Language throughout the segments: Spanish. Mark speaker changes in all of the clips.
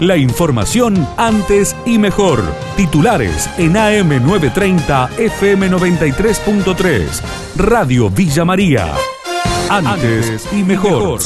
Speaker 1: La información antes y mejor. Titulares en AM930 FM93.3. Radio Villa María. Antes y mejor.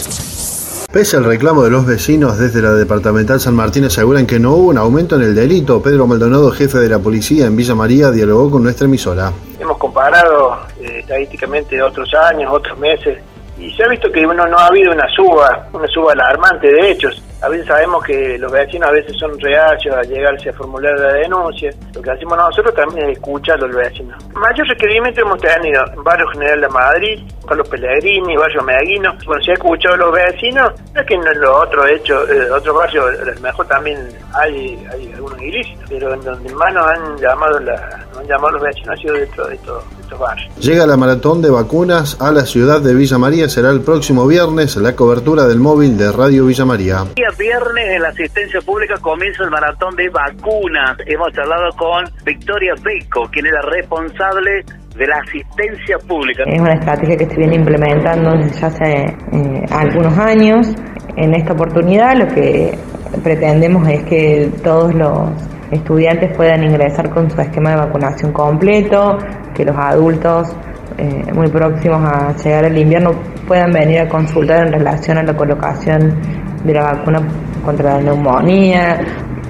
Speaker 2: Pese al reclamo de los vecinos desde la departamental San Martín aseguran que no hubo un aumento en el delito. Pedro Maldonado, jefe de la policía en Villa María, dialogó con nuestra emisora.
Speaker 3: Hemos comparado eh, estadísticamente otros años, otros meses, y se ha visto que no, no ha habido una suba, una suba alarmante de hechos. A veces sabemos que los vecinos a veces son reacios a llegarse a formular la denuncia. Lo que hacemos nosotros también es escuchar a los vecinos. Mayor requerimiento hemos tenido en Barrio General de Madrid, Carlos Pellegrini, Barrio Medaguino. Bueno, se ha escuchado a los vecinos, no es que en los otros hechos, eh, otros barrios, a lo mejor también hay, hay algunos ilícitos, pero en donde más nos han llamado, la, nos han llamado los vecinos ha sido de, de, estos barrios.
Speaker 2: Llega la maratón de vacunas a la ciudad de Villa María, será el próximo viernes la cobertura del móvil de Radio Villa María
Speaker 4: viernes en la asistencia pública comienza el maratón de vacunas. Hemos charlado con Victoria Beco, quien es la responsable de la asistencia pública.
Speaker 5: Es una estrategia que se viene implementando desde hace eh, algunos años. En esta oportunidad lo que pretendemos es que todos los estudiantes puedan ingresar con su esquema de vacunación completo, que los adultos eh, muy próximos a llegar al invierno puedan venir a consultar en relación a la colocación de la vacuna contra la neumonía,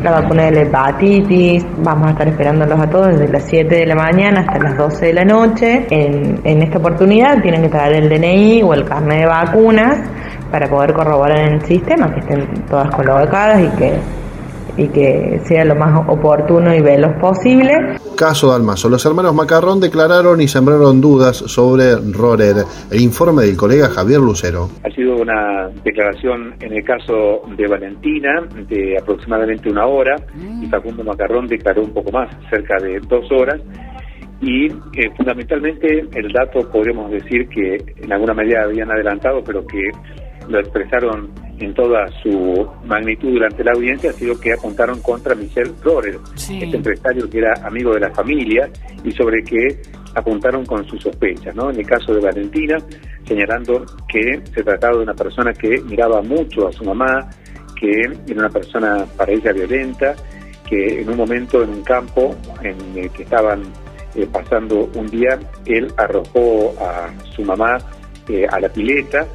Speaker 5: la vacuna de la hepatitis. Vamos a estar esperándolos a todos desde las 7 de la mañana hasta las 12 de la noche. En, en esta oportunidad tienen que traer el DNI o el carnet de vacunas para poder corroborar en el sistema que estén todas colocadas y que y que sea lo más oportuno y veloz posible.
Speaker 2: Caso Dalmazo. Los hermanos Macarrón declararon y sembraron dudas sobre Rorer. El informe del colega Javier Lucero.
Speaker 6: Ha sido una declaración en el caso de Valentina de aproximadamente una hora y Facundo Macarrón declaró un poco más, cerca de dos horas y eh, fundamentalmente el dato podríamos decir que en alguna medida habían adelantado, pero que lo expresaron en toda su magnitud durante la audiencia ha sido que apuntaron contra Michel Rorer, este empresario que era amigo de la familia y sobre que apuntaron con sus sospechas, ¿no? En el caso de Valentina, señalando que se trataba de una persona que miraba mucho a su mamá, que era una persona para ella violenta, que en un momento en un campo en el que estaban eh, pasando un día, él arrojó a su mamá eh, a la pileta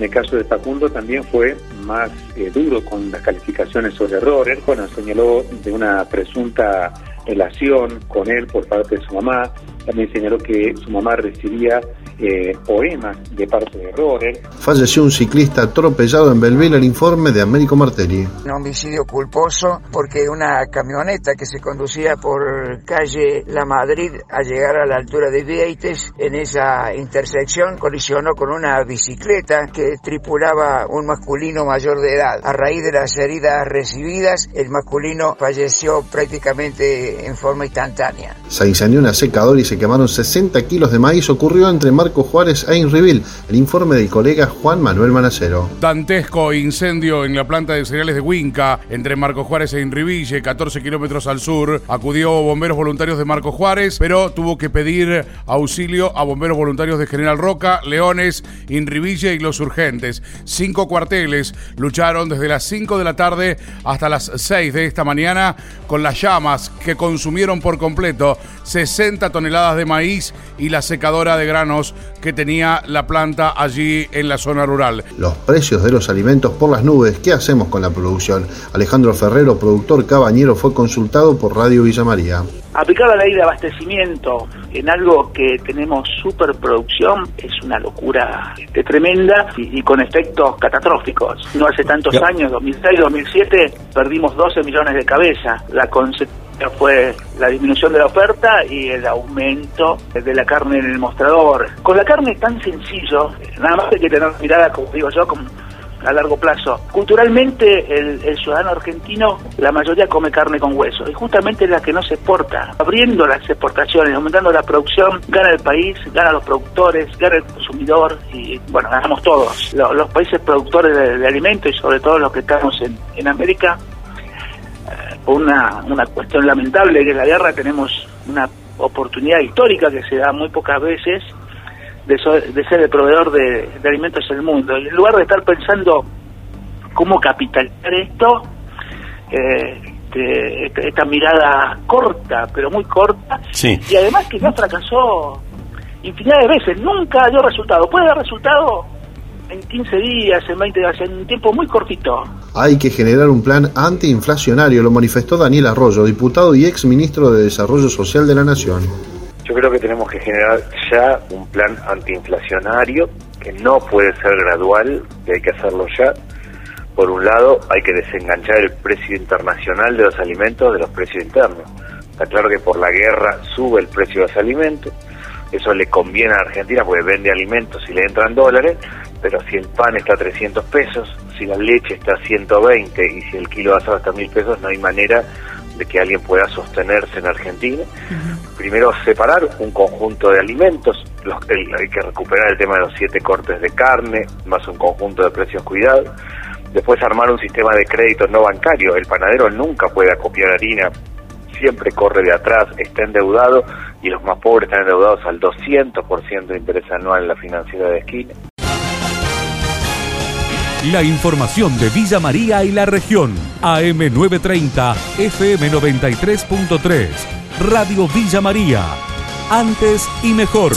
Speaker 6: en el caso de Facundo también fue más eh, duro con las calificaciones sobre errores. Bueno, señaló de una presunta relación con él por parte de su mamá. También señaló que su mamá recibía eh, poemas de parte de Rorer.
Speaker 2: Falleció un ciclista atropellado en Belville, el informe de Américo Martelli.
Speaker 7: Un homicidio culposo porque una camioneta que se conducía por calle La Madrid a llegar a la altura de Vieites, en esa intersección colisionó con una bicicleta que tripulaba un masculino mayor de edad. A raíz de las heridas recibidas, el masculino falleció prácticamente en forma instantánea.
Speaker 2: Se incendió una secadora y se quemaron 60 kilos de maíz. Ocurrió entre Mar Marco Juárez e Inrivil. El informe del colega Juan Manuel Manacero.
Speaker 8: Dantesco incendio en la planta de cereales de Huinca, entre Marco Juárez e Inriville, 14 kilómetros al sur. Acudió bomberos voluntarios de Marco Juárez, pero tuvo que pedir auxilio a bomberos voluntarios de General Roca, Leones, Inriville y Los Urgentes. Cinco cuarteles lucharon desde las 5 de la tarde hasta las 6 de esta mañana con las llamas que consumieron por completo 60 toneladas de maíz y la secadora de granos que tenía la planta allí en la zona rural.
Speaker 2: Los precios de los alimentos por las nubes, ¿qué hacemos con la producción? Alejandro Ferrero, productor cabañero, fue consultado por Radio Villa María.
Speaker 9: Aplicar la ley de abastecimiento en algo que tenemos superproducción es una locura este, tremenda y, con efectos catastróficos. No hace tantos años, 2006, 2007, perdimos 12 millones de cabezas. La consecuencia fue la disminución de la oferta y el aumento de la carne en el mostrador. Con la carne tan sencillo, nada más hay que tener mirada, como digo yo, como a largo plazo. Culturalmente, el, ciudadano argentino, la mayoría come carne con hueso, y justamente es la que no se exporta. Abriendo las exportaciones, aumentando la producción, gana el país, gana los productores, gana el consumidor, y bueno, ganamos todos. Los, países productores de, alimentos, y sobre todo los que estamos en, América, por una, una cuestión lamentable que es la guerra, tenemos una oportunidad histórica que se da muy pocas veces de, ser el proveedor de, alimentos en el mundo. Y en lugar de estar pensando cómo capitalizar esto, eh, este, esta, esta mirada corta, pero muy corta,
Speaker 10: Sí.
Speaker 9: y además que ya fracasó infinidad de veces, nunca dio resultado. Puede dar resultado en 15 días, en 20 días, en un tiempo muy cortito.
Speaker 2: Hay que generar un plan antiinflacionario, lo manifestó Daniel Arroyo, diputado y ex ministro de Desarrollo Social de la Nación.
Speaker 11: Yo creo que tenemos que generar ya un plan antiinflacionario que no puede ser gradual, que hay que hacerlo ya. Por un lado, hay que desenganchar el precio internacional de los alimentos de los precios internos. Está claro que por la guerra sube el precio de los alimentos. Eso le conviene a Argentina porque vende alimentos y le entran dólares, pero si el pan está a 300 pesos, si la leche está a 120 y si el kilo de asado está a 1000 pesos, no hay manera de que alguien pueda sostenerse en Argentina. Primero, separar un conjunto de alimentos, los- el- hay que recuperar el tema de los siete cortes de carne, más un conjunto de precios cuidados. Después, armar un sistema de crédito no bancario. El panadero nunca puede acopiar harina, siempre corre de atrás, está endeudado y los más pobres están endeudados al 200% de interés anual en la financiera de esquina.
Speaker 1: La información de Villa María y la región. AM930, FM93.3. Radio Villa María. Antes y mejor.